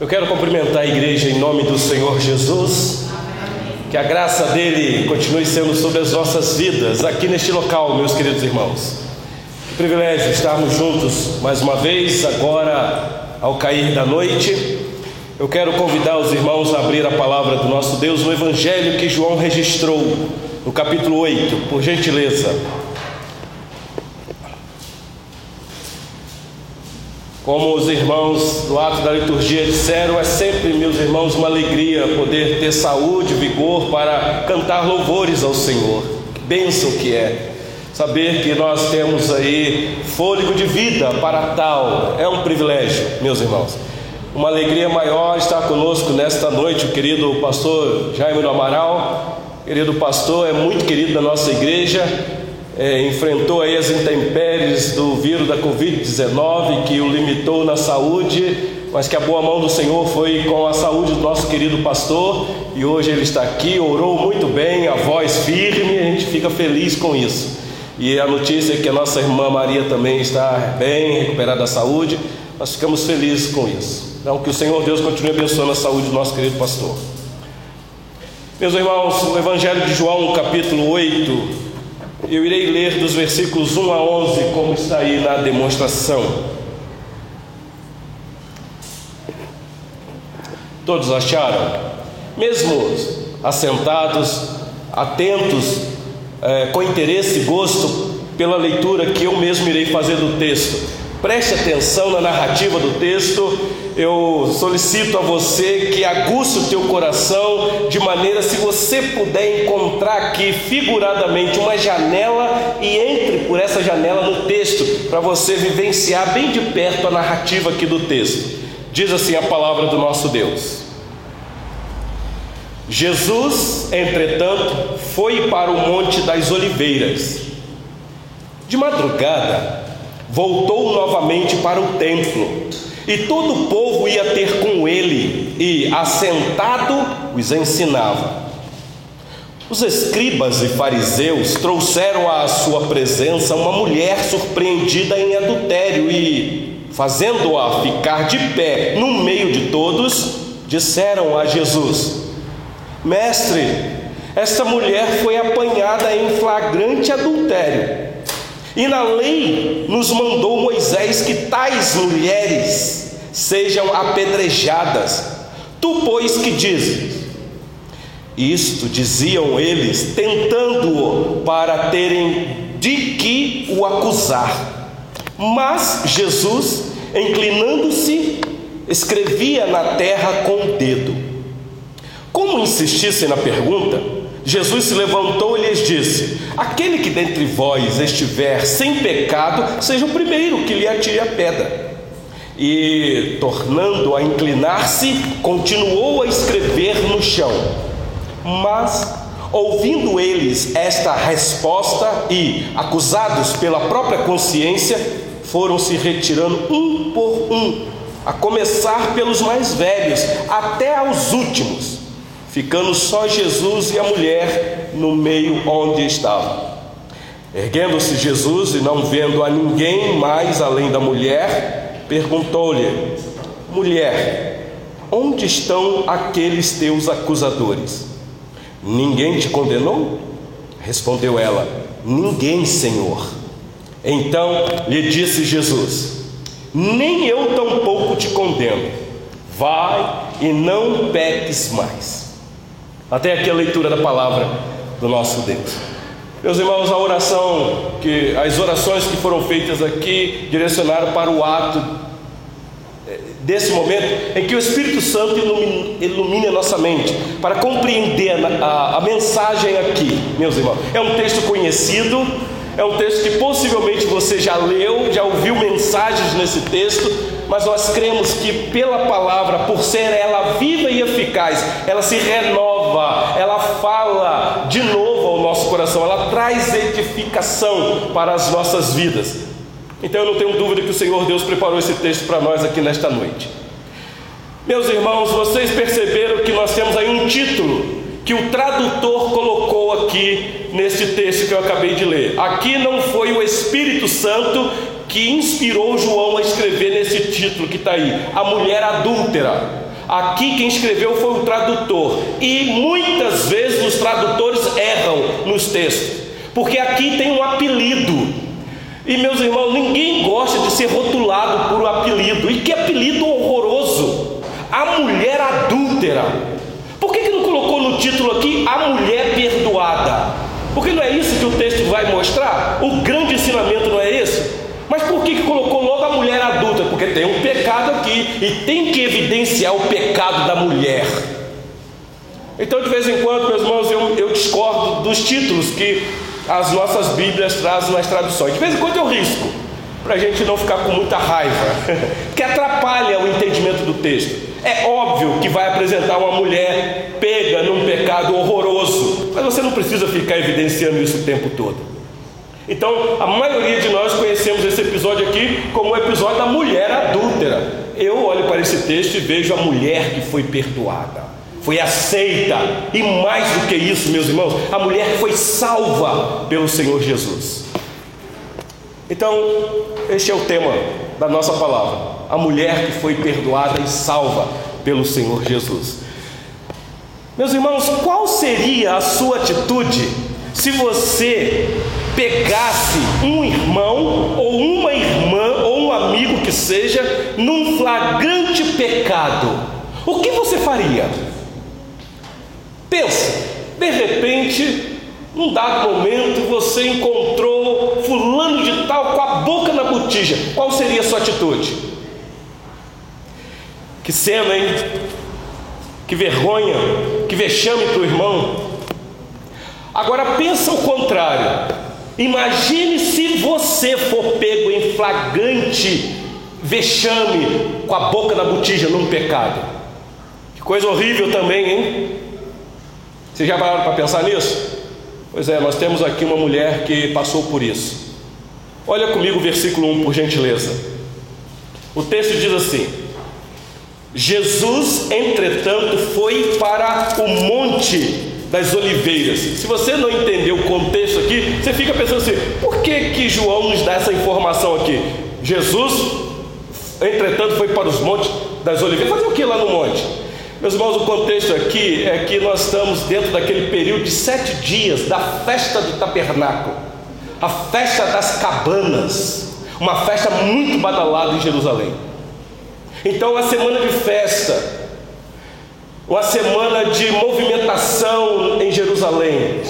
Eu quero cumprimentar a igreja em nome do Senhor Jesus. Que a graça dele continue sendo sobre as nossas vidas aqui neste local, meus queridos irmãos. Que privilégio estarmos juntos mais uma vez, agora ao cair da noite. Eu quero convidar os irmãos a abrir a palavra do nosso Deus no Evangelho que João registrou, no capítulo 8, por gentileza. Como os irmãos do ato da liturgia disseram, é sempre, meus irmãos, uma alegria poder ter saúde, vigor para cantar louvores ao Senhor. Que bênção que é saber que nós temos aí fôlego de vida para tal. É um privilégio, meus irmãos. Uma alegria maior estar conosco nesta noite, o querido pastor Jaime do Amaral. Querido pastor, é muito querido da nossa igreja, é, enfrentou aí as intempéries do vírus da Covid-19 que o limitou na saúde, mas que a boa mão do Senhor foi com a saúde do nosso querido pastor e hoje ele está aqui, orou muito bem, a voz firme, a gente fica feliz com isso. E a notícia é que a nossa irmã Maria também está bem, recuperada da saúde, nós ficamos felizes com isso. Então, que o Senhor Deus continue abençoando a saúde do nosso querido pastor. Meus irmãos, o Evangelho de João, capítulo 8, eu irei ler dos versículos 1 a 11, como está aí na demonstração. Todos acharam? Mesmo assentados, atentos, é, com interesse e gosto pela leitura que eu mesmo irei fazer do texto. Preste atenção na narrativa do texto. Eu solicito a você que aguce o teu coração de maneira se você puder encontrar aqui figuradamente uma janela e entre por essa janela no texto para você vivenciar bem de perto a narrativa aqui do texto. Diz assim a palavra do nosso Deus. Jesus, entretanto, foi para o Monte das Oliveiras. De madrugada, voltou novamente para o templo, e todo o povo ia ter com ele, e, assentado, os ensinava. Os escribas e fariseus trouxeram à sua presença uma mulher surpreendida em adultério e, fazendo-a ficar de pé no meio de todos, disseram a Jesus: Mestre, esta mulher foi apanhada em flagrante adultério. E na lei nos mandou Moisés que tais mulheres sejam apedrejadas. Tu, pois, que dizes? Isto diziam eles, tentando-o para terem de que o acusar. Mas Jesus, inclinando-se, escrevia na terra com o dedo. Como insistissem na pergunta, Jesus se levantou e lhes disse: Aquele que dentre vós estiver sem pecado, seja o primeiro que lhe atire a pedra. E, tornando a inclinar-se, continuou a escrever no chão. Mas, ouvindo eles esta resposta e, acusados pela própria consciência, foram se retirando um por um, a começar pelos mais velhos, até aos últimos ficando só Jesus e a mulher no meio onde estava. Erguendo-se Jesus e não vendo a ninguém mais além da mulher, perguntou-lhe: Mulher, onde estão aqueles teus acusadores? Ninguém te condenou? Respondeu ela: Ninguém, Senhor. Então lhe disse Jesus: Nem eu tampouco te condeno. Vai e não peques mais. Até aqui a leitura da palavra do nosso Deus. Meus irmãos, a oração que as orações que foram feitas aqui direcionaram para o ato eh, desse momento em que o Espírito Santo ilumine, ilumine a nossa mente para compreender a, a, a mensagem aqui, meus irmãos. É um texto conhecido, é um texto que possivelmente você já leu, já ouviu mensagens nesse texto, mas nós cremos que pela palavra, por ser ela viva e eficaz, ela se renova, ela fala de novo ao nosso coração, ela traz edificação para as nossas vidas. Então eu não tenho dúvida que o Senhor Deus preparou esse texto para nós aqui nesta noite. Meus irmãos, vocês perceberam que nós temos aí um título que o tradutor colocou aqui nesse texto que eu acabei de ler. Aqui não foi o Espírito Santo que inspirou João a escrever nesse título que está aí: A Mulher Adúltera. Aqui quem escreveu foi o tradutor, e muitas vezes os tradutores erram nos textos, porque aqui tem um apelido. E meus irmãos, ninguém gosta de ser rotulado por um apelido, e que apelido horroroso! A mulher adúltera. Por que, que não colocou no título aqui a mulher perdoada? Porque não é isso que o texto vai mostrar? O grande ensinamento não é esse? Mas por que, colocou logo a mulher adulta? Porque tem um pecado aqui e tem que evidenciar o pecado da mulher. Então, de vez em quando, meus irmãos, eu, eu discordo dos títulos que as nossas Bíblias trazem nas traduções. De vez em quando eu risco, para a gente não ficar com muita raiva, que atrapalha o entendimento do texto. É óbvio que vai apresentar uma mulher pega num pecado horroroso, mas você não precisa ficar evidenciando isso o tempo todo. Então, a maioria de nós conhecemos esse episódio aqui como o episódio da mulher adúltera. Eu olho para esse texto e vejo a mulher que foi perdoada, foi aceita, e mais do que isso, meus irmãos, a mulher foi salva pelo Senhor Jesus. Então, este é o tema da nossa palavra: a mulher que foi perdoada e salva pelo Senhor Jesus. Meus irmãos, qual seria a sua atitude se você pegasse um irmão ou uma irmã ou um amigo que seja num flagrante pecado, o que você faria? Pensa, de repente, num dado momento você encontrou fulano de tal com a boca na botija, qual seria a sua atitude? Que cena, hein? Que vergonha, que vexame para o irmão. Agora pensa o contrário. Imagine se você for pego em flagrante vexame com a boca na botija num pecado. Que coisa horrível também, hein? Vocês já pararam para pensar nisso? Pois é, nós temos aqui uma mulher que passou por isso. Olha comigo o versículo 1, por gentileza. O texto diz assim: Jesus, entretanto, foi para o monte das oliveiras. Se você não entendeu o contexto aqui, você fica pensando assim: por que, que João nos dá essa informação aqui? Jesus, entretanto, foi para os montes das oliveiras. Fazer o que lá no monte? Meus irmãos, o contexto aqui é que nós estamos dentro daquele período de sete dias da festa do tabernáculo, a festa das cabanas, uma festa muito badalada em Jerusalém. Então, a semana de festa, uma semana de movimentação em Jerusalém.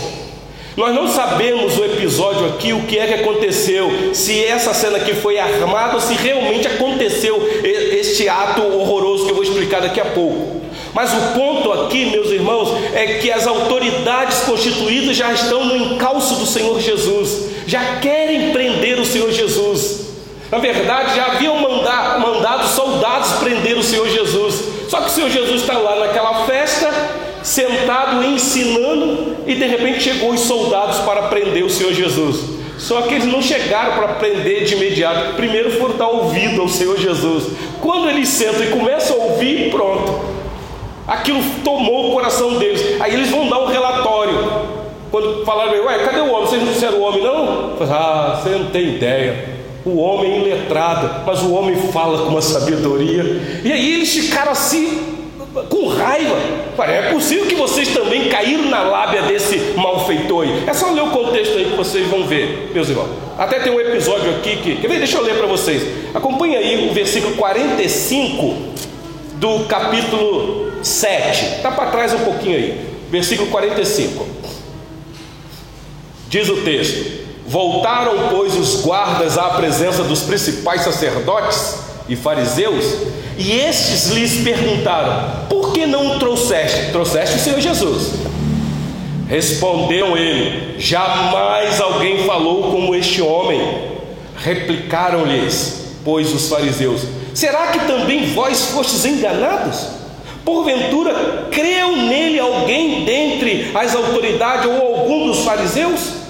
Nós não sabemos o episódio aqui, o que é que aconteceu, se essa cena aqui foi armada ou se realmente aconteceu este ato horroroso que eu vou explicar daqui a pouco. Mas o ponto aqui, meus irmãos, é que as autoridades constituídas já estão no encalço do Senhor Jesus, já querem prender o Senhor Jesus. Na verdade, já haviam mandado, soldados prender o Senhor Jesus. Só que o Senhor Jesus está lá naquela festa, sentado ensinando, e de repente chegou os soldados para prender o Senhor Jesus. Só que eles não chegaram para prender de imediato. Primeiro foram dar ouvido ao Senhor Jesus. Quando eles sentam e começam a ouvir, pronto. Aquilo tomou o coração deles. Aí eles vão dar um relatório. Quando falaram, ué, cadê o homem? Vocês não disseram o homem, não? Ah, você não tem ideia. O homem iletrado, mas o homem fala com uma sabedoria. E aí eles ficaram assim, com raiva. É possível que vocês também caíram na lábia desse malfeitor aí. É só ler o contexto aí que vocês vão ver, meus irmãos. Até tem um episódio aqui que. Quer ver? Deixa eu ler para vocês. Acompanhe aí o versículo 45 do capítulo 7. Está para trás um pouquinho aí. Versículo 45. Diz o texto. Voltaram, pois, os guardas à presença dos principais sacerdotes e fariseus, e estes lhes perguntaram: Por que não trouxeste? Trouxeste o Senhor Jesus. Respondeu ele: Jamais alguém falou como este homem. Replicaram-lhes, pois, os fariseus: Será que também vós fostes enganados? Porventura, creu nele alguém dentre as autoridades ou algum dos fariseus?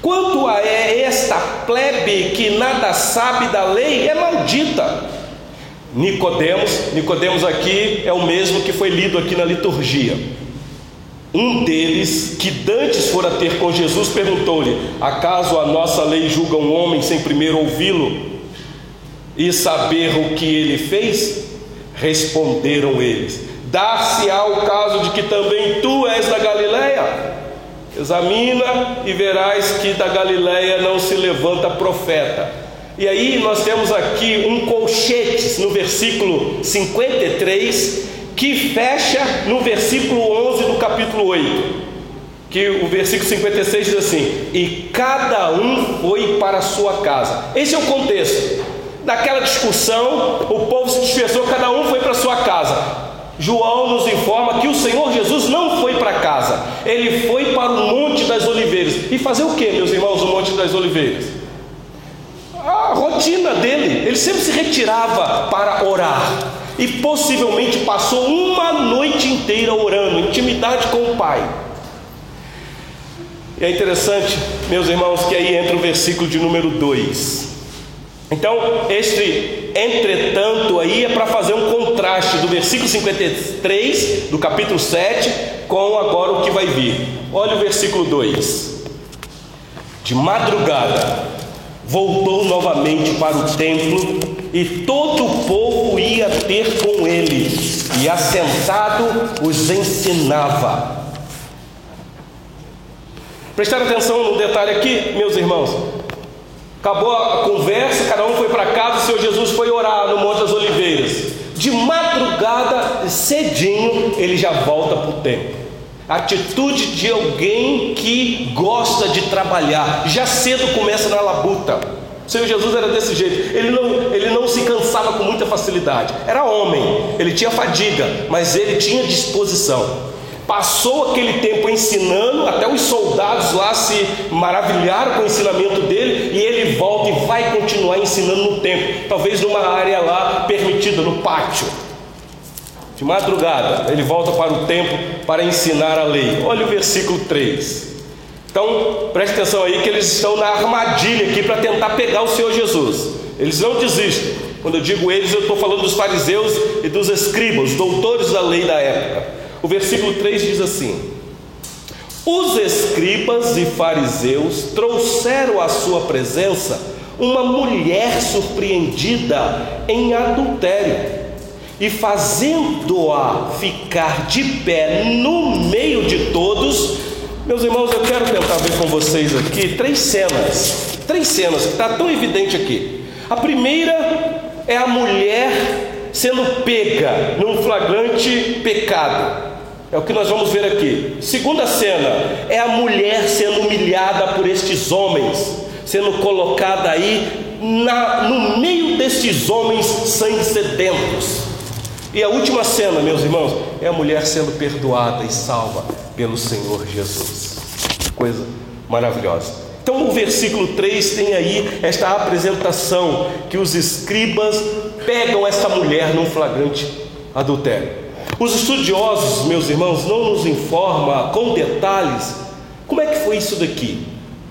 Quanto a esta plebe que nada sabe da lei, é maldita. Nicodemos, Nicodemos aqui é o mesmo que foi lido aqui na liturgia. Um deles, que dantes fora ter com Jesus, perguntou-lhe: Acaso a nossa lei julga um homem sem primeiro ouvi-lo e saber o que ele fez? Responderam eles: Dar-se-á o caso de que também tu és da Galileia? Examina e verás que da Galileia não se levanta profeta. E aí nós temos aqui um colchete no versículo 53 que fecha no versículo 11 do capítulo 8. Que o versículo 56 diz assim: E cada um foi para a sua casa. Esse é o contexto. Naquela discussão, o povo se dispersou, cada um foi para sua casa. João nos informa que o Senhor Jesus não para casa, ele foi para o Monte das Oliveiras. E fazer o que, meus irmãos, o Monte das Oliveiras? A rotina dele, ele sempre se retirava para orar e possivelmente passou uma noite inteira orando, intimidade com o Pai. E é interessante, meus irmãos, que aí entra o versículo de número 2. Então, este entretanto aí é para fazer um contraste do versículo 53 do capítulo 7 com agora o que vai vir. Olha o versículo 2. De madrugada voltou novamente para o templo e todo o povo ia ter com ele, e assentado os ensinava. Prestar atenção no detalhe aqui, meus irmãos. Acabou a conversa, cada um foi para casa, o Senhor Jesus foi orar no Monte das Oliveiras. De madrugada, cedinho, ele já volta para o templo. Atitude de alguém que gosta de trabalhar, já cedo começa na labuta. O Senhor Jesus era desse jeito, ele não, ele não se cansava com muita facilidade, era homem, ele tinha fadiga, mas ele tinha disposição. Passou aquele tempo ensinando, até os soldados lá se maravilharam com o ensinamento dele, e ele volta e vai continuar ensinando no templo, talvez numa área lá permitida, no pátio. De madrugada, ele volta para o templo para ensinar a lei. Olha o versículo 3. Então, preste atenção aí que eles estão na armadilha aqui para tentar pegar o Senhor Jesus. Eles não desistem. Quando eu digo eles, eu estou falando dos fariseus e dos escribas, doutores da lei da época. O versículo 3 diz assim: Os escribas e fariseus trouxeram à sua presença uma mulher surpreendida em adultério, e fazendo-a ficar de pé no meio de todos, meus irmãos, eu quero tentar ver com vocês aqui três cenas, três cenas que está tão evidente aqui. A primeira é a mulher sendo pega num flagrante pecado. É o que nós vamos ver aqui. Segunda cena é a mulher sendo humilhada por estes homens, sendo colocada aí na, no meio destes homens sangue sedentos. E a última cena, meus irmãos, é a mulher sendo perdoada e salva pelo Senhor Jesus. Coisa maravilhosa. Então, o versículo 3 tem aí esta apresentação que os escribas pegam essa mulher num flagrante adultério. Os estudiosos, meus irmãos, não nos informam com detalhes como é que foi isso daqui.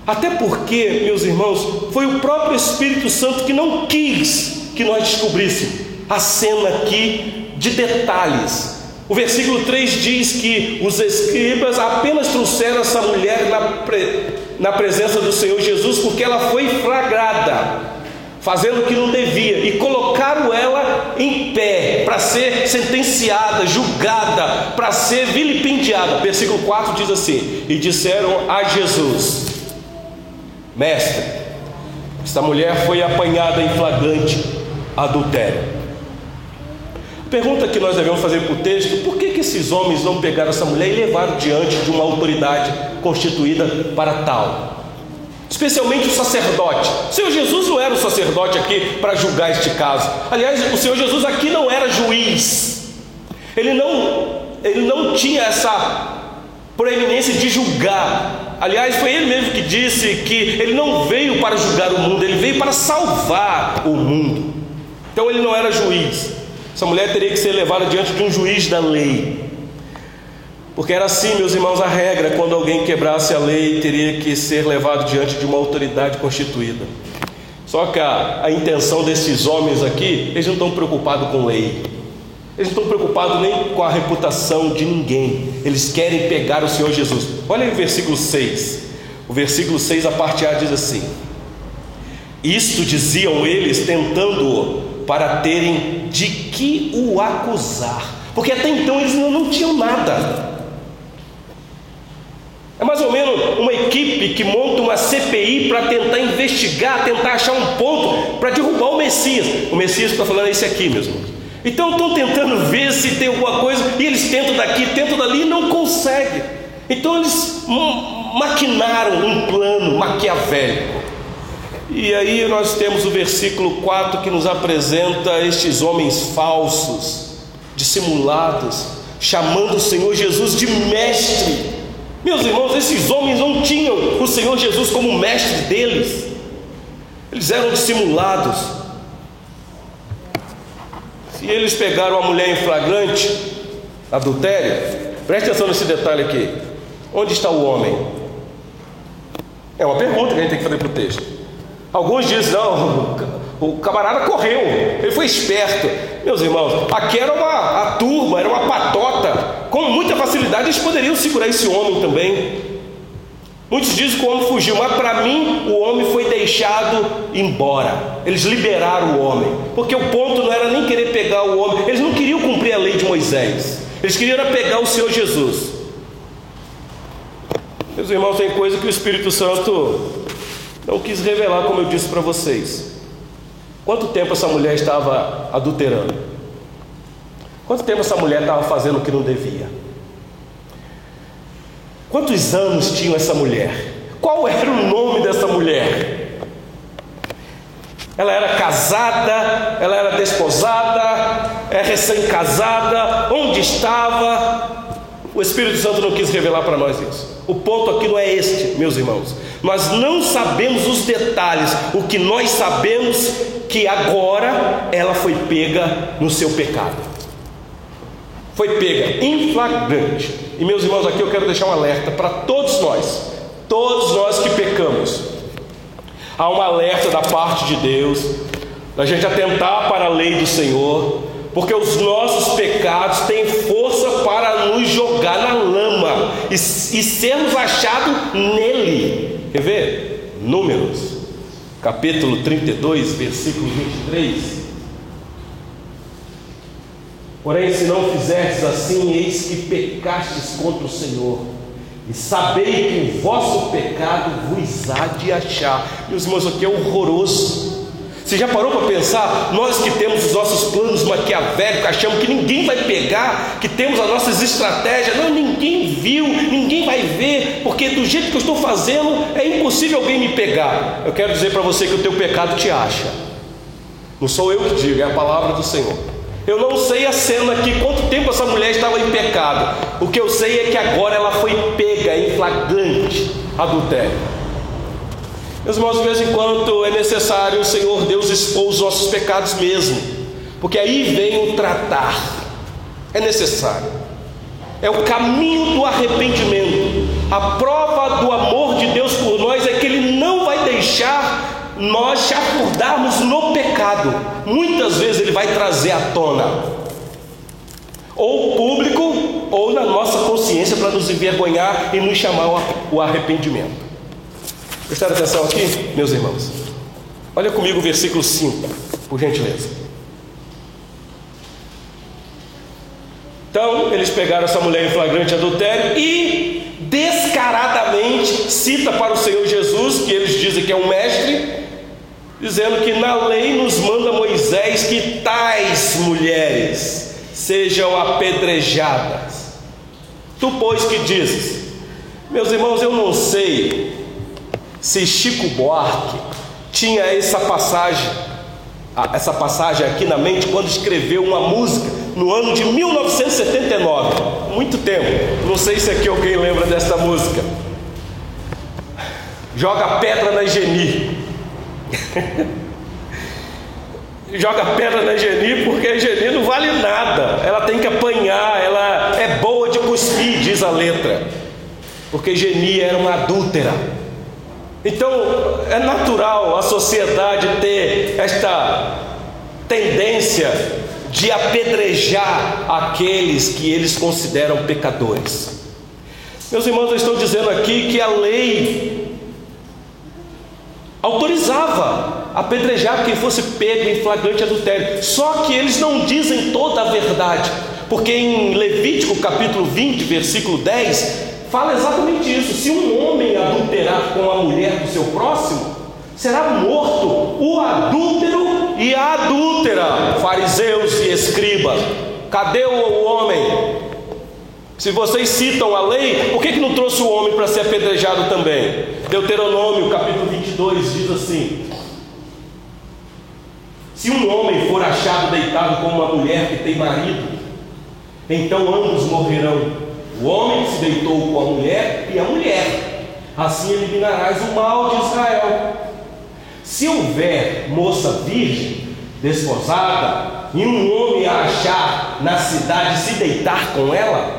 Até porque, meus irmãos, foi o próprio Espírito Santo que não quis que nós descobríssemos a cena aqui de detalhes. O versículo 3 diz que os escribas apenas trouxeram essa mulher na, pre... na presença do Senhor Jesus porque ela foi flagrada fazendo o que não devia, e colocaram ela em pé para ser sentenciada, julgada, para ser vilipendiada. Versículo 4 diz assim: E disseram a Jesus: Mestre, esta mulher foi apanhada em flagrante adultério. Pergunta que nós devemos fazer para o texto: por que, que esses homens não pegaram essa mulher e levaram diante de uma autoridade constituída para tal? Especialmente o sacerdote. O Senhor Jesus não era o sacerdote aqui para julgar este caso. Aliás, o Senhor Jesus aqui não era juiz. Ele não, ele não tinha essa proeminência de julgar. Aliás, foi ele mesmo que disse que ele não veio para julgar o mundo, ele veio para salvar o mundo. Então ele não era juiz. Essa mulher teria que ser levada diante de um juiz da lei. Porque era assim, meus irmãos, a regra: quando alguém quebrasse a lei, teria que ser levado diante de uma autoridade constituída. Só que a, a intenção desses homens aqui, eles não estão preocupados com lei, eles não estão preocupados nem com a reputação de ninguém, eles querem pegar o Senhor Jesus. Olha aí o versículo 6. O versículo 6, a parte A diz assim: Isto diziam eles, tentando-o, para terem de que o acusar, porque até então eles não, não tinham nada. É mais ou menos uma equipe que monta uma CPI para tentar investigar, tentar achar um ponto para derrubar o Messias. O Messias está falando esse aqui, meus irmãos. Então estão tentando ver se tem alguma coisa, e eles tentam daqui, tentam dali e não conseguem. Então eles maquinaram um plano maquiavélico. E aí nós temos o versículo 4 que nos apresenta estes homens falsos, dissimulados, chamando o Senhor Jesus de mestre. Meus irmãos, esses homens não tinham o Senhor Jesus como mestre deles, eles eram dissimulados. Se eles pegaram a mulher em flagrante, adultério, preste atenção nesse detalhe aqui: onde está o homem? É uma pergunta que a gente tem que fazer para o texto. Alguns dizem, não, o camarada correu, ele foi esperto. Meus irmãos, aqui era uma a turma, era uma patota. Com muita facilidade eles poderiam segurar esse homem também. Muitos dizem que o homem fugiu, mas para mim o homem foi deixado embora. Eles liberaram o homem, porque o ponto não era nem querer pegar o homem, eles não queriam cumprir a lei de Moisés, eles queriam pegar o Senhor Jesus. Meus irmãos, tem coisa que o Espírito Santo não quis revelar, como eu disse para vocês. Quanto tempo essa mulher estava adulterando? Quanto tempo essa mulher estava fazendo o que não devia? Quantos anos tinha essa mulher? Qual era o nome dessa mulher? Ela era casada, ela era desposada, é recém-casada, onde estava? O Espírito Santo não quis revelar para nós isso. O ponto aqui não é este, meus irmãos. Nós não sabemos os detalhes. O que nós sabemos que agora ela foi pega no seu pecado. Foi pega em flagrante. E meus irmãos, aqui eu quero deixar um alerta para todos nós, todos nós que pecamos. Há um alerta da parte de Deus, da gente atentar para a lei do Senhor, porque os nossos pecados têm força para nos jogar na lama e, e sermos achados nele. Quer ver? Números capítulo 32, versículo 23. Porém, se não fizerdes assim, eis que pecastes contra o Senhor, e sabei que o vosso pecado vos há de achar. Meus irmãos, aqui é horroroso. Você já parou para pensar? Nós que temos os nossos planos maquiavélicos, achamos que ninguém vai pegar, que temos as nossas estratégias, não, ninguém viu, ninguém vai ver, porque do jeito que eu estou fazendo é impossível alguém me pegar. Eu quero dizer para você que o teu pecado te acha. Não sou eu que digo, é a palavra do Senhor. Eu não sei a cena aqui, quanto tempo essa mulher estava em pecado. O que eu sei é que agora ela foi pega em flagrante adultério. Meus irmãos, de vez em quando é necessário o Senhor Deus expor os nossos pecados mesmo, porque aí vem o tratar, é necessário, é o caminho do arrependimento, a prova do amor de Deus por nós é que Ele não vai deixar nós chacordarmos no pecado, muitas vezes Ele vai trazer à tona, ou público, ou na nossa consciência para nos envergonhar e nos chamar o arrependimento. Prestaram atenção aqui, meus irmãos? Olha comigo o versículo 5, por gentileza. Então, eles pegaram essa mulher em flagrante adultério e descaradamente cita para o Senhor Jesus, que eles dizem que é um mestre, dizendo que na lei nos manda Moisés que tais mulheres sejam apedrejadas. Tu, pois, que dizes? Meus irmãos, eu não sei se Chico Buarque tinha essa passagem, essa passagem aqui na mente quando escreveu uma música no ano de 1979, muito tempo. Não sei se aqui alguém lembra dessa música. Joga pedra na Geni. Joga pedra na Geni porque a Geni não vale nada. Ela tem que apanhar, ela é boa de cuspir, diz a letra. Porque Geni era uma adúltera. Então é natural a sociedade ter esta tendência de apedrejar aqueles que eles consideram pecadores. Meus irmãos, eu estou dizendo aqui que a lei autorizava apedrejar quem fosse pego em flagrante adultério. Só que eles não dizem toda a verdade, porque em Levítico capítulo 20, versículo 10, fala exatamente isso: se um homem adulterar com a mulher do seu próximo, será morto o adúltero e a adúltera, fariseus e escribas. Cadê o homem? Se vocês citam a lei, por que, que não trouxe o homem para ser apedrejado também? Deuteronômio capítulo 22 diz assim: Se um homem for achado deitado com uma mulher que tem marido, então ambos morrerão. O homem se deitou com a mulher e a mulher. Assim eliminarás o mal de Israel. Se houver moça virgem, desposada, e um homem a achar na cidade se deitar com ela,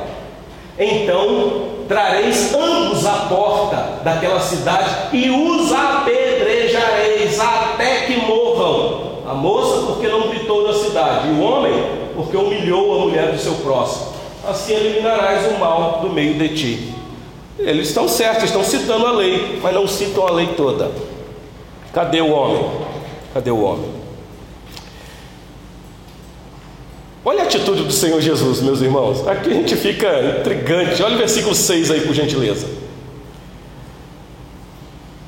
então trareis ambos à porta daquela cidade e os apedrejareis até que morram. A moça, porque não gritou na cidade, e o homem, porque humilhou a mulher do seu próximo. Assim eliminarás o mal do meio de ti. Eles estão certos, estão citando a lei, mas não citam a lei toda. Cadê o homem? Cadê o homem? Olha a atitude do Senhor Jesus, meus irmãos. Aqui a gente fica intrigante. Olha o versículo 6 aí, por gentileza.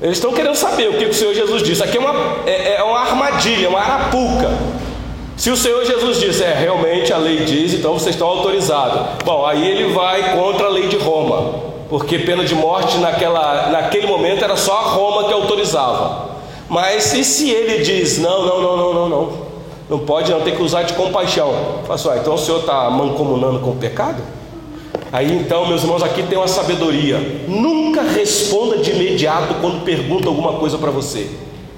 Eles estão querendo saber o que o Senhor Jesus disse. Aqui é uma, é, é uma armadilha, uma arapuca. Se o Senhor Jesus disse, é, realmente a lei diz, então vocês estão autorizados. Bom, aí ele vai contra a lei de Roma, porque pena de morte naquela, naquele momento era só a Roma que autorizava. Mas e se ele diz, não, não, não, não, não, não, não pode não, tem que usar de compaixão. Assim, ah, então o senhor está mancomunando com o pecado? Aí então, meus irmãos, aqui tem uma sabedoria. Nunca responda de imediato quando pergunta alguma coisa para você.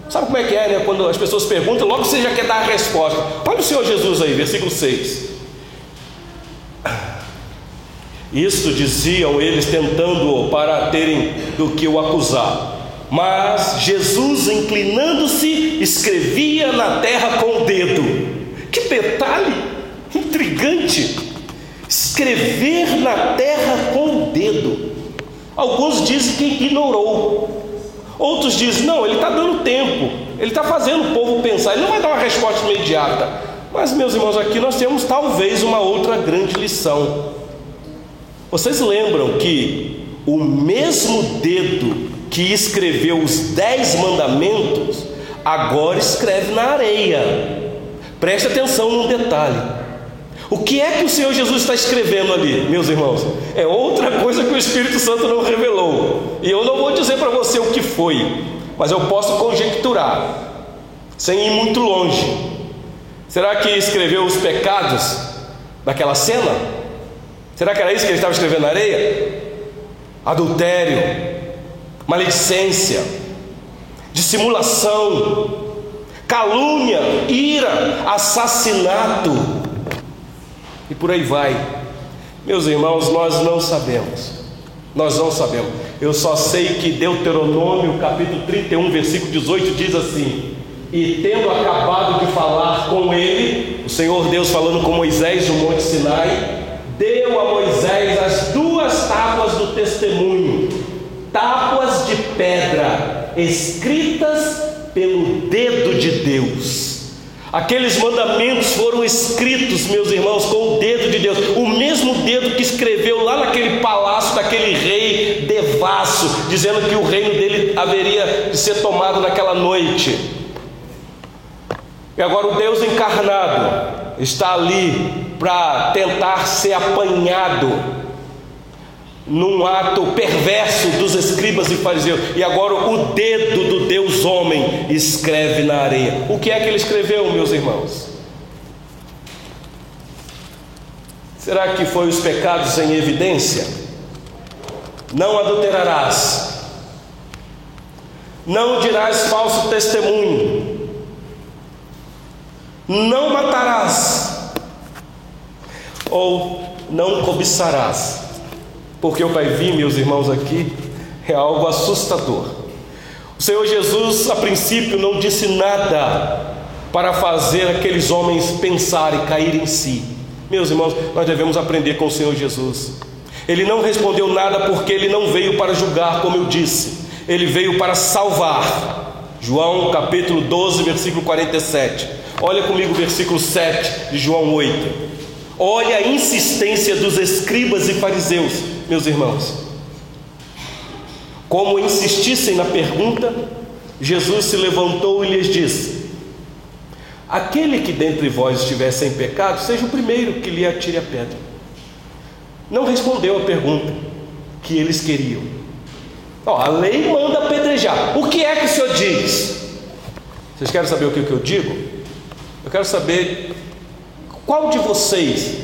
Sabe como é que é, né? Quando as pessoas perguntam, logo você já quer dar a resposta. Olha o Senhor Jesus aí, versículo 6. Isto diziam eles tentando-o para terem do que o acusar. Mas Jesus, inclinando-se, escrevia na terra com o dedo. Que detalhe intrigante! Escrever na terra com o dedo. Alguns dizem que ignorou. Outros dizem, não, ele está dando tempo, ele está fazendo o povo pensar, ele não vai dar uma resposta imediata. Mas, meus irmãos, aqui nós temos talvez uma outra grande lição. Vocês lembram que o mesmo dedo que escreveu os dez mandamentos, agora escreve na areia. Preste atenção num detalhe. O que é que o Senhor Jesus está escrevendo ali, meus irmãos? É outra coisa que o Espírito Santo não revelou. E eu não vou dizer para você o que foi, mas eu posso conjecturar, sem ir muito longe. Será que escreveu os pecados daquela cena? Será que era isso que ele estava escrevendo na areia? Adultério, maledicência, dissimulação, calúnia, ira, assassinato e por aí vai. Meus irmãos, nós não sabemos. Nós não sabemos. Eu só sei que Deuteronômio, capítulo 31, versículo 18 diz assim: E tendo acabado de falar com ele, o Senhor Deus falando com Moisés no Monte Sinai, deu a Moisés as duas tábuas do testemunho tábuas pedra escritas pelo dedo de Deus. Aqueles mandamentos foram escritos, meus irmãos, com o dedo de Deus, o mesmo dedo que escreveu lá naquele palácio daquele rei devasso, dizendo que o reino dele haveria de ser tomado naquela noite. E agora o Deus encarnado está ali para tentar ser apanhado num ato perverso dos escribas e fariseus, e agora o dedo do Deus homem escreve na areia. O que é que ele escreveu, meus irmãos? Será que foi os pecados em evidência? Não adulterarás, não dirás falso testemunho, não matarás, ou não cobiçarás porque o vai vir, meus irmãos, aqui é algo assustador. O Senhor Jesus, a princípio, não disse nada para fazer aqueles homens pensarem cair em si. Meus irmãos, nós devemos aprender com o Senhor Jesus. Ele não respondeu nada porque ele não veio para julgar, como eu disse, ele veio para salvar. João capítulo 12, versículo 47. Olha comigo o versículo 7 de João 8. Olha a insistência dos escribas e fariseus, meus irmãos. Como insistissem na pergunta, Jesus se levantou e lhes disse: Aquele que dentre vós estiver sem pecado, seja o primeiro que lhe atire a pedra. Não respondeu a pergunta que eles queriam. A lei manda apedrejar. O que é que o Senhor diz? Vocês querem saber o que eu digo? Eu quero saber qual de vocês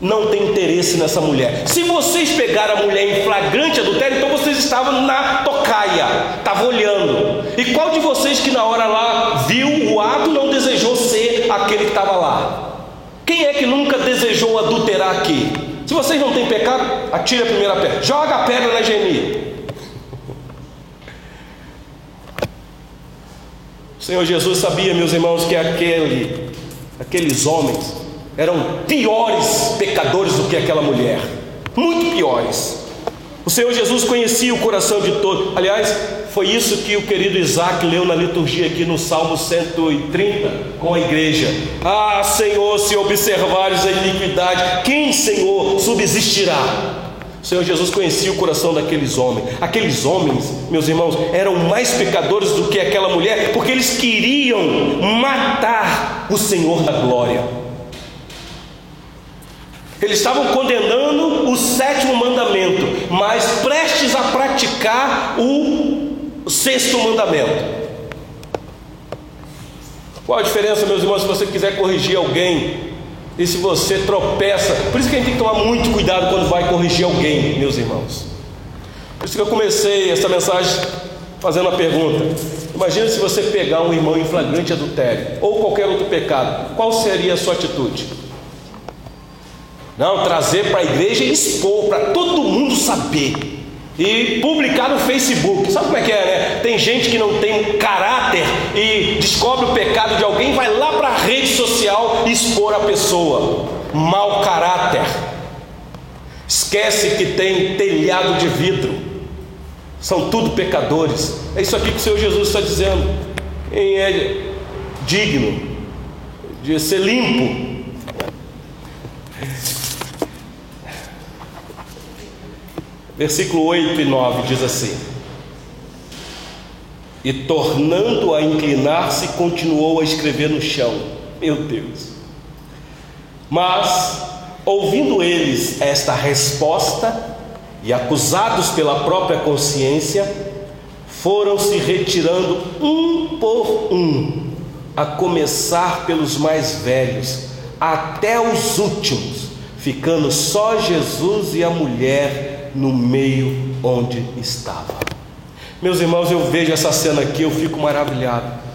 não tem interesse nessa mulher? Se vocês pegaram a mulher em flagrante adultério, então vocês estavam na tocaia, estavam olhando. E qual de vocês que na hora lá viu o ato não desejou ser aquele que estava lá? Quem é que nunca desejou adulterar aqui? Se vocês não têm pecado, atire a primeira pedra. Joga a pedra na Geni. O Senhor Jesus sabia, meus irmãos, que aquele aqueles homens eram piores pecadores do que aquela mulher, muito piores. O Senhor Jesus conhecia o coração de todos. Aliás, foi isso que o querido Isaac leu na liturgia aqui no Salmo 130 com a igreja. Ah, Senhor, se observares a iniquidade, quem, Senhor, subsistirá? O Senhor Jesus conhecia o coração daqueles homens. Aqueles homens, meus irmãos, eram mais pecadores do que aquela mulher, porque eles queriam matar o Senhor da glória. Eles estavam condenando o sétimo mandamento, mas prestes a praticar o sexto mandamento. Qual a diferença, meus irmãos, se você quiser corrigir alguém e se você tropeça, por isso que a gente tem que tomar muito cuidado quando vai corrigir alguém, meus irmãos. Por isso que eu comecei essa mensagem fazendo uma pergunta. Imagina se você pegar um irmão em flagrante adultério ou qualquer outro pecado, qual seria a sua atitude? Não, trazer para a igreja e expor para todo mundo saber e publicar no Facebook. Sabe como é que é, né? Tem gente que não tem caráter e descobre o pecado de alguém, vai lá para a rede social expor a pessoa. Mau caráter. Esquece que tem telhado de vidro. São tudo pecadores. É isso aqui que o Senhor Jesus está dizendo. Quem é digno de ser limpo Versículo 8 e 9 diz assim: E tornando a inclinar-se, continuou a escrever no chão. Meu Deus. Mas, ouvindo eles esta resposta, e acusados pela própria consciência, foram se retirando um por um, a começar pelos mais velhos, até os últimos, ficando só Jesus e a mulher no meio onde estava. Meus irmãos, eu vejo essa cena aqui, eu fico maravilhado.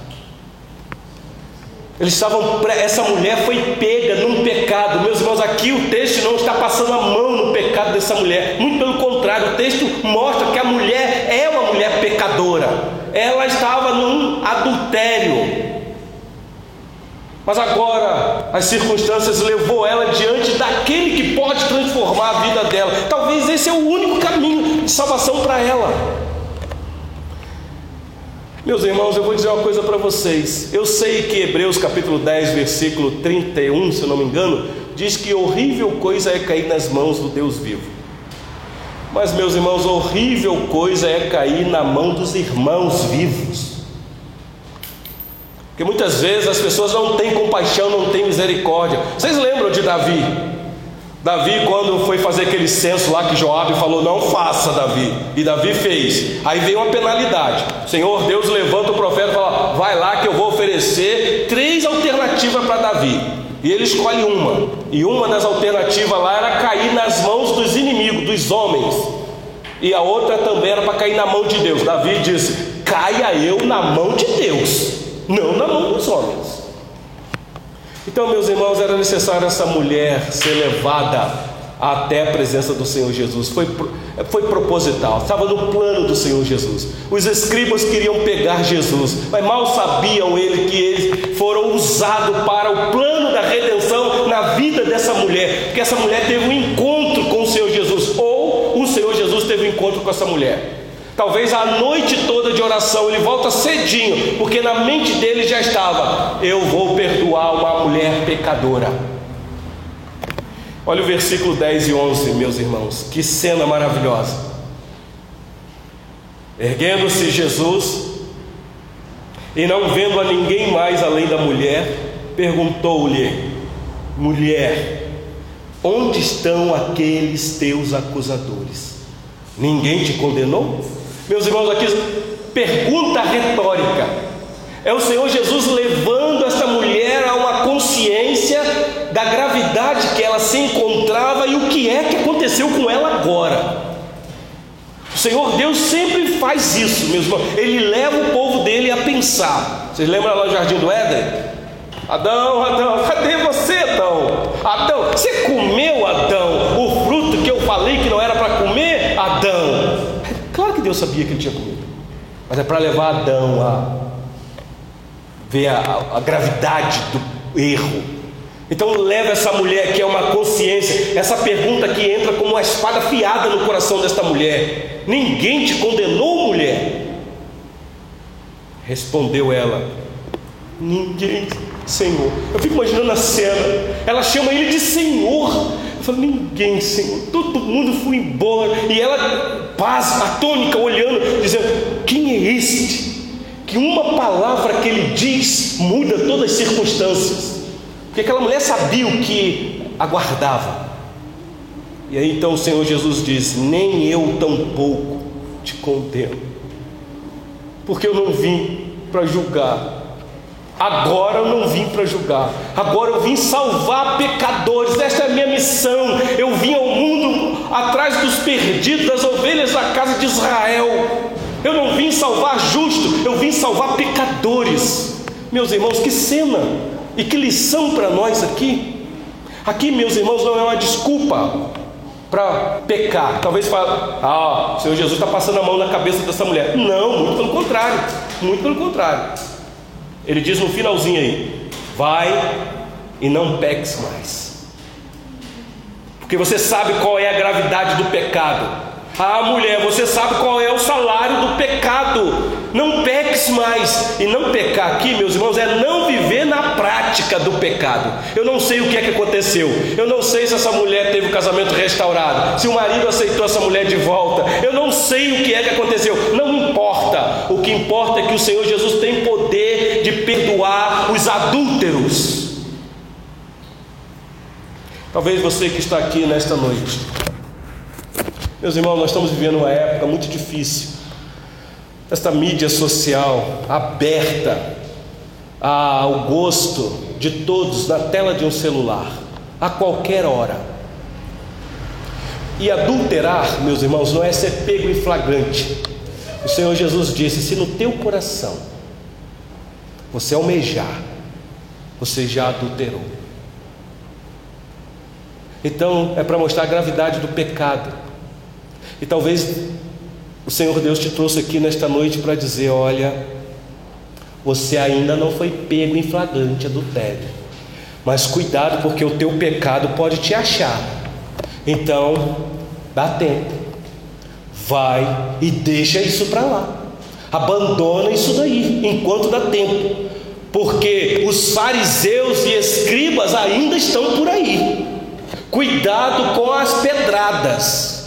Eles estavam, essa mulher foi pega num pecado. Meus irmãos, aqui o texto não está passando a mão no pecado dessa mulher. Muito pelo contrário, o texto mostra que a mulher é uma mulher pecadora. Ela estava num adultério. Mas agora as circunstâncias levou ela diante daquele que pode transformar a vida dela. Talvez esse é o único caminho de salvação para ela. Meus irmãos, eu vou dizer uma coisa para vocês. Eu sei que Hebreus capítulo 10, versículo 31, se eu não me engano, diz que horrível coisa é cair nas mãos do Deus vivo. Mas, meus irmãos, horrível coisa é cair na mão dos irmãos vivos. Porque muitas vezes as pessoas não têm compaixão, não têm misericórdia. Vocês lembram de Davi? Davi, quando foi fazer aquele censo lá que Joabe falou, não faça, Davi. E Davi fez. Aí veio uma penalidade. Senhor Deus levanta o profeta e fala: vai lá que eu vou oferecer três alternativas para Davi. E ele escolhe uma. E uma das alternativas lá era cair nas mãos dos inimigos, dos homens. E a outra também era para cair na mão de Deus. Davi disse: caia eu na mão de Deus não na mão dos homens. Então, meus irmãos, era necessário essa mulher ser levada até a presença do Senhor Jesus. Foi, foi proposital, estava no plano do Senhor Jesus. Os escribas queriam pegar Jesus, mas mal sabiam ele que eles foram usados para o plano da redenção na vida dessa mulher, porque essa mulher teve um encontro com o Senhor Jesus, ou o Senhor Jesus teve um encontro com essa mulher. Talvez a noite toda de oração ele volta cedinho, porque na mente dele já estava: eu vou perdoar uma mulher pecadora. Olha o versículo 10 e 11, meus irmãos, que cena maravilhosa. Erguendo-se Jesus e não vendo a ninguém mais além da mulher, perguntou-lhe: Mulher, onde estão aqueles teus acusadores? Ninguém te condenou? Meus irmãos, aqui pergunta retórica. É o Senhor Jesus levando essa mulher a uma consciência da gravidade que ela se encontrava e o que é que aconteceu com ela agora. O Senhor Deus sempre faz isso, meus irmãos. Ele leva o povo dele a pensar. Vocês lembram lá no Jardim do Éden? Adão, Adão, cadê você, Adão? Adão, você comeu, Adão, o fruto que eu falei que não era para comer, Adão? Claro que Deus sabia que ele tinha comido, mas é para levar Adão a ver a, a, gravidade do erro. Então leva essa mulher que é uma consciência, essa pergunta que entra como uma espada afiada no coração desta mulher. Ninguém te condenou, mulher? Respondeu ela: Ninguém, Senhor. Eu fico imaginando a cena. Ela chama ele de Senhor. Eu falo, ninguém, Senhor. Todo mundo foi embora. E ela, paz, atônica, olhando, dizendo: Quem é este? Que uma palavra que ele diz muda todas as circunstâncias. Porque aquela mulher sabia o que aguardava. E aí então o Senhor Jesus diz: Nem eu tampouco te condeno, porque eu não vim para julgar, Agora eu não vim para julgar, agora eu vim salvar pecadores, esta é a minha missão. Eu vim ao mundo atrás dos perdidos, das ovelhas da casa de Israel. Eu não vim salvar justo, eu vim salvar pecadores. Meus irmãos, que cena e que lição para nós aqui. Aqui, meus irmãos, não é uma desculpa para pecar. Talvez fale, ah, o Senhor Jesus está passando a mão na cabeça dessa mulher. Não, muito pelo contrário, muito pelo contrário. Ele diz no finalzinho aí: vai e não peques mais. Porque você sabe qual é a gravidade do pecado. Ah, mulher, você sabe qual é o salário do pecado. Não peques mais. E não pecar aqui, meus irmãos, é não viver na prática do pecado. Eu não sei o que é que aconteceu. Eu não sei se essa mulher teve o casamento restaurado. Se o marido aceitou essa mulher de volta. Eu não sei o que é que aconteceu. Não importa. O que importa é que o Senhor Jesus tem poder de perdoar os adúlteros. Talvez você que está aqui nesta noite meus irmãos, nós estamos vivendo uma época muito difícil. Esta mídia social aberta ao gosto de todos na tela de um celular, a qualquer hora. E adulterar, meus irmãos, não é ser pego em flagrante. O Senhor Jesus disse: se no teu coração você almejar, você já adulterou. Então é para mostrar a gravidade do pecado. E talvez o Senhor Deus te trouxe aqui nesta noite para dizer: olha, você ainda não foi pego em flagrante adultério, mas cuidado, porque o teu pecado pode te achar. Então, dá tempo, vai e deixa isso para lá, abandona isso daí, enquanto dá tempo, porque os fariseus e escribas ainda estão por aí. Cuidado com as pedradas.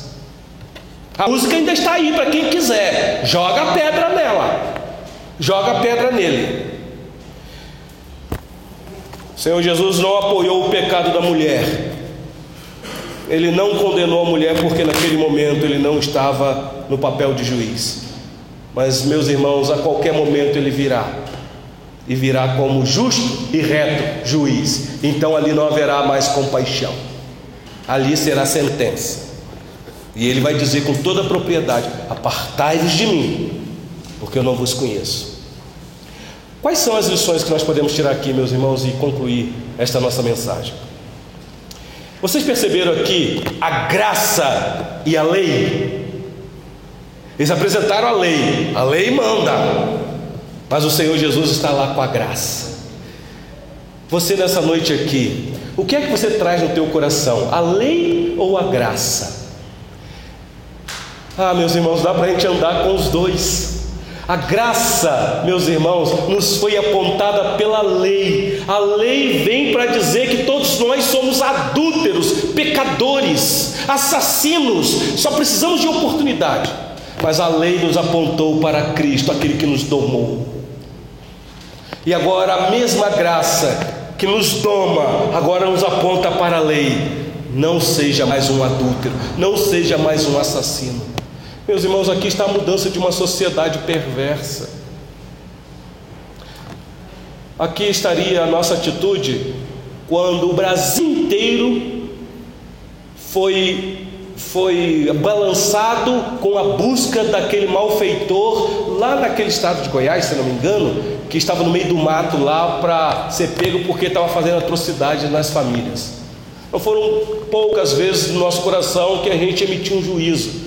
A música ainda está aí para quem quiser. Joga a pedra nela. Joga a pedra nele. O Senhor Jesus não apoiou o pecado da mulher. Ele não condenou a mulher porque naquele momento ele não estava no papel de juiz. Mas, meus irmãos, a qualquer momento ele virá. E virá como justo e reto juiz. Então ali não haverá mais compaixão. Ali será sentença. E ele vai dizer com toda a propriedade: Apartai-vos de mim, porque eu não vos conheço. Quais são as lições que nós podemos tirar aqui, meus irmãos, e concluir esta nossa mensagem? Vocês perceberam aqui a graça e a lei? Eles apresentaram a lei, a lei manda, mas o Senhor Jesus está lá com a graça. Você nessa noite aqui, o que é que você traz no teu coração? A lei ou a graça? Ah, meus irmãos, dá para a gente andar com os dois. A graça, meus irmãos, nos foi apontada pela lei. A lei vem para dizer que todos nós somos adúlteros, pecadores, assassinos, só precisamos de oportunidade. Mas a lei nos apontou para Cristo, aquele que nos domou. E agora a mesma graça que nos doma, agora nos aponta para a lei. Não seja mais um adúltero, não seja mais um assassino. Meus irmãos, aqui está a mudança de uma sociedade perversa. Aqui estaria a nossa atitude quando o Brasil inteiro foi foi balançado com a busca daquele malfeitor lá naquele estado de Goiás, se não me engano, que estava no meio do mato lá para ser pego porque estava fazendo atrocidade nas famílias. Não foram poucas vezes no nosso coração que a gente emitiu um juízo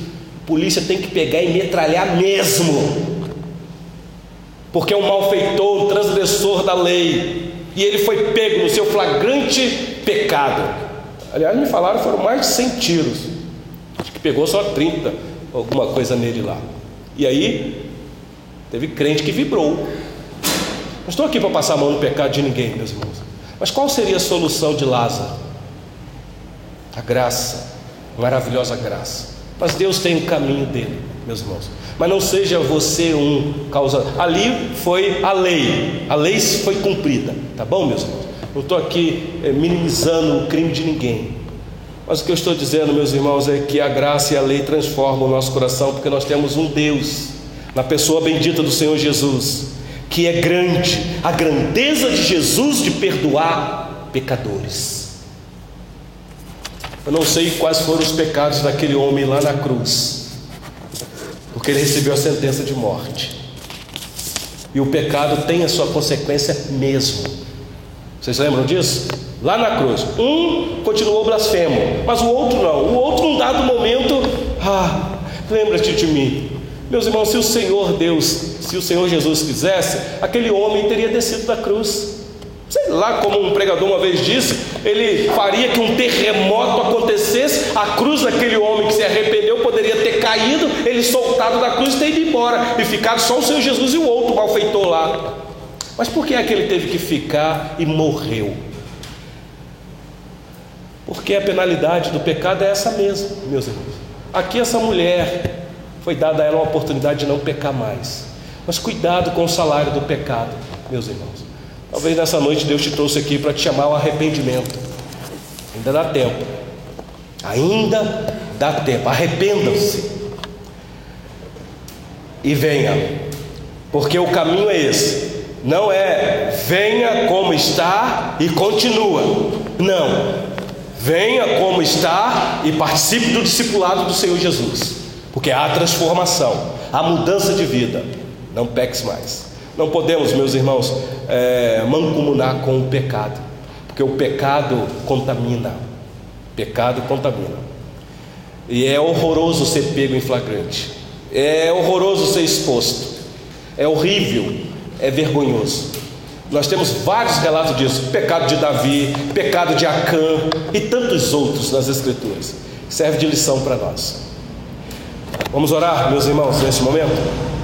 polícia tem que pegar e metralhar mesmo, porque é um malfeitor, um transgressor da lei, e ele foi pego no seu flagrante pecado. Aliás, me falaram foram mais de 100 tiros, acho que pegou só 30, alguma coisa nele lá. E aí, teve crente que vibrou. Não estou aqui para passar a mão no pecado de ninguém, meus irmãos. Mas qual seria a solução de Lázaro? A graça, maravilhosa graça. Mas Deus tem o caminho dele, meus irmãos. Mas não seja você um causador. Ali foi a lei, a lei foi cumprida, tá bom, meus irmãos? Não estou aqui é, minimizando o crime de ninguém. Mas o que eu estou dizendo, meus irmãos, é que a graça e a lei transformam o nosso coração, porque nós temos um Deus, na pessoa bendita do Senhor Jesus, que é grande, a grandeza de Jesus de perdoar pecadores. Eu não sei quais foram os pecados daquele homem lá na cruz, porque ele recebeu a sentença de morte. E o pecado tem a sua consequência mesmo. Vocês lembram disso? Lá na cruz, um continuou blasfemo, mas o outro não. O outro, num dado momento, ah, lembra-te de mim. Meus irmãos, se o Senhor Deus, se o Senhor Jesus quisesse, aquele homem teria descido da cruz. Sei lá como um pregador uma vez disse, ele faria que um terremoto acontecesse, a cruz daquele homem que se arrependeu poderia ter caído, ele soltado da cruz e ter ido embora, e ficado só o Senhor Jesus e o outro malfeitor lá. Mas por que é que ele teve que ficar e morreu? Porque a penalidade do pecado é essa mesma, meus irmãos. Aqui essa mulher foi dada a ela uma oportunidade de não pecar mais. Mas cuidado com o salário do pecado, meus irmãos. Talvez nessa noite Deus te trouxe aqui para te chamar ao arrependimento. Ainda dá tempo. Ainda dá tempo. Arrependam-se. E venha. Porque o caminho é esse. Não é venha como está e continua. Não. Venha como está e participe do discipulado do Senhor Jesus. Porque há transformação, há mudança de vida. Não peques mais. Não podemos, meus irmãos, é, mancomunar com o pecado, porque o pecado contamina. Pecado contamina. E é horroroso ser pego em flagrante. É horroroso ser exposto. É horrível, é vergonhoso. Nós temos vários relatos disso: pecado de Davi, pecado de Acã e tantos outros nas Escrituras. Serve de lição para nós. Vamos orar, meus irmãos, nesse momento?